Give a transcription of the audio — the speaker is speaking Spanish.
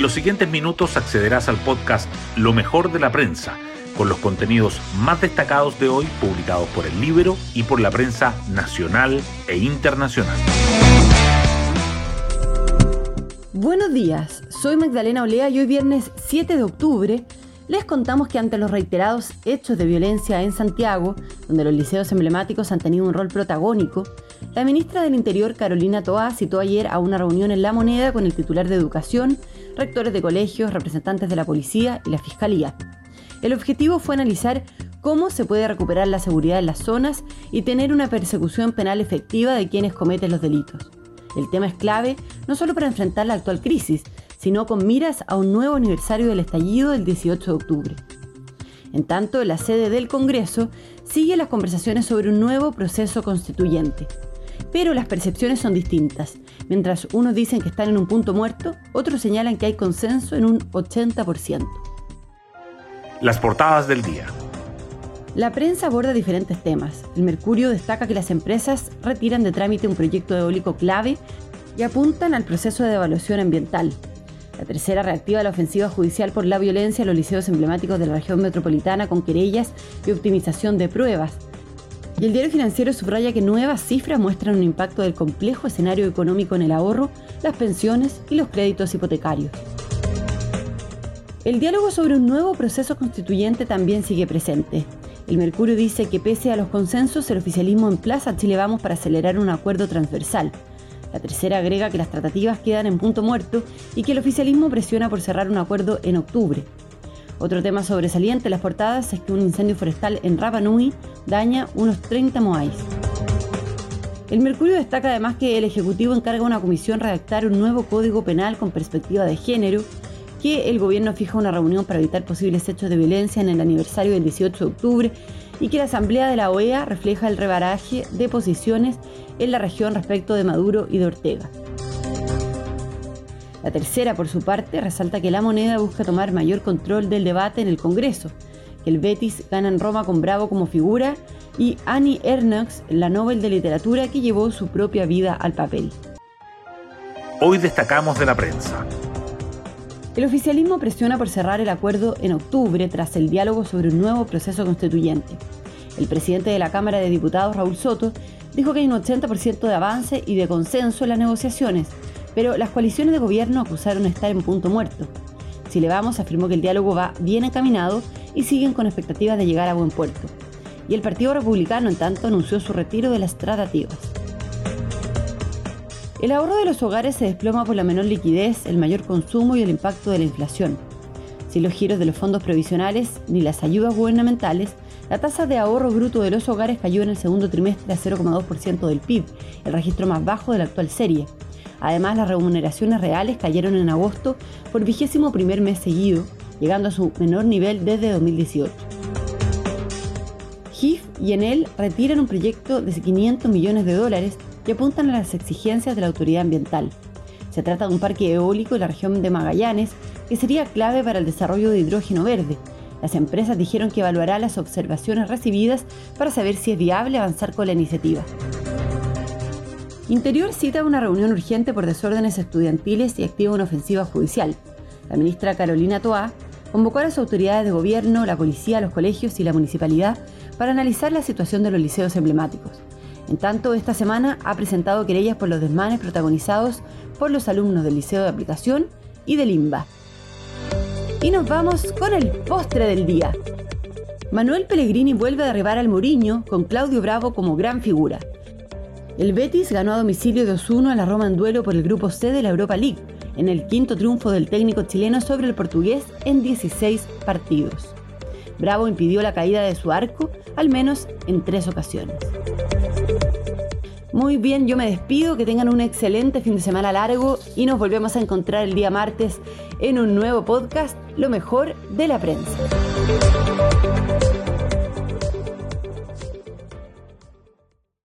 En los siguientes minutos accederás al podcast Lo mejor de la prensa, con los contenidos más destacados de hoy publicados por el libro y por la prensa nacional e internacional. Buenos días, soy Magdalena Olea y hoy viernes 7 de octubre les contamos que ante los reiterados hechos de violencia en Santiago, donde los liceos emblemáticos han tenido un rol protagónico, la ministra del Interior, Carolina Toá, citó ayer a una reunión en La Moneda con el titular de Educación, rectores de colegios, representantes de la policía y la fiscalía. El objetivo fue analizar cómo se puede recuperar la seguridad en las zonas y tener una persecución penal efectiva de quienes cometen los delitos. El tema es clave no solo para enfrentar la actual crisis, sino con miras a un nuevo aniversario del estallido del 18 de octubre. En tanto, la sede del Congreso sigue las conversaciones sobre un nuevo proceso constituyente. Pero las percepciones son distintas. Mientras unos dicen que están en un punto muerto, otros señalan que hay consenso en un 80%. Las portadas del día. La prensa aborda diferentes temas. El Mercurio destaca que las empresas retiran de trámite un proyecto eólico clave y apuntan al proceso de evaluación ambiental. La tercera reactiva la ofensiva judicial por la violencia en los liceos emblemáticos de la región metropolitana con querellas y optimización de pruebas. Y el diario financiero subraya que nuevas cifras muestran un impacto del complejo escenario económico en el ahorro, las pensiones y los créditos hipotecarios. El diálogo sobre un nuevo proceso constituyente también sigue presente. El Mercurio dice que pese a los consensos, el oficialismo emplaza a Chile Vamos para acelerar un acuerdo transversal. La tercera agrega que las tratativas quedan en punto muerto y que el oficialismo presiona por cerrar un acuerdo en octubre. Otro tema sobresaliente en las portadas es que un incendio forestal en Rapa Nui daña unos 30 moais. El Mercurio destaca además que el Ejecutivo encarga a una comisión redactar un nuevo código penal con perspectiva de género que el gobierno fija una reunión para evitar posibles hechos de violencia en el aniversario del 18 de octubre y que la Asamblea de la OEA refleja el rebaraje de posiciones en la región respecto de Maduro y de Ortega. La tercera, por su parte, resalta que la moneda busca tomar mayor control del debate en el Congreso, que el Betis gana en Roma con Bravo como figura y Annie Ernaux, la Nobel de Literatura que llevó su propia vida al papel. Hoy destacamos de la prensa. El oficialismo presiona por cerrar el acuerdo en octubre tras el diálogo sobre un nuevo proceso constituyente. El presidente de la Cámara de Diputados, Raúl Soto, dijo que hay un 80% de avance y de consenso en las negociaciones, pero las coaliciones de gobierno acusaron estar en punto muerto. Si le vamos, afirmó que el diálogo va bien encaminado y siguen con expectativas de llegar a buen puerto. Y el Partido Republicano, en tanto, anunció su retiro de las tratativas. El ahorro de los hogares se desploma por la menor liquidez, el mayor consumo y el impacto de la inflación. Sin los giros de los fondos previsionales ni las ayudas gubernamentales, la tasa de ahorro bruto de los hogares cayó en el segundo trimestre a 0,2% del PIB, el registro más bajo de la actual serie. Además, las remuneraciones reales cayeron en agosto por vigésimo primer mes seguido, llegando a su menor nivel desde 2018. GIF y Enel retiran un proyecto de 500 millones de dólares apuntan a las exigencias de la autoridad ambiental. Se trata de un parque eólico en la región de Magallanes que sería clave para el desarrollo de hidrógeno verde. Las empresas dijeron que evaluará las observaciones recibidas para saber si es viable avanzar con la iniciativa. Interior cita una reunión urgente por desórdenes estudiantiles y activa una ofensiva judicial. La ministra Carolina Toá convocó a las autoridades de gobierno, la policía, los colegios y la municipalidad para analizar la situación de los liceos emblemáticos. En tanto, esta semana ha presentado querellas por los desmanes protagonizados por los alumnos del Liceo de Aplicación y del IMBA. Y nos vamos con el postre del día. Manuel Pellegrini vuelve a derribar al Moriño con Claudio Bravo como gran figura. El Betis ganó a domicilio de 2-1 a la Roma en duelo por el grupo C de la Europa League, en el quinto triunfo del técnico chileno sobre el portugués en 16 partidos. Bravo impidió la caída de su arco al menos en tres ocasiones. Muy bien, yo me despido, que tengan un excelente fin de semana largo y nos volvemos a encontrar el día martes en un nuevo podcast, Lo mejor de la prensa.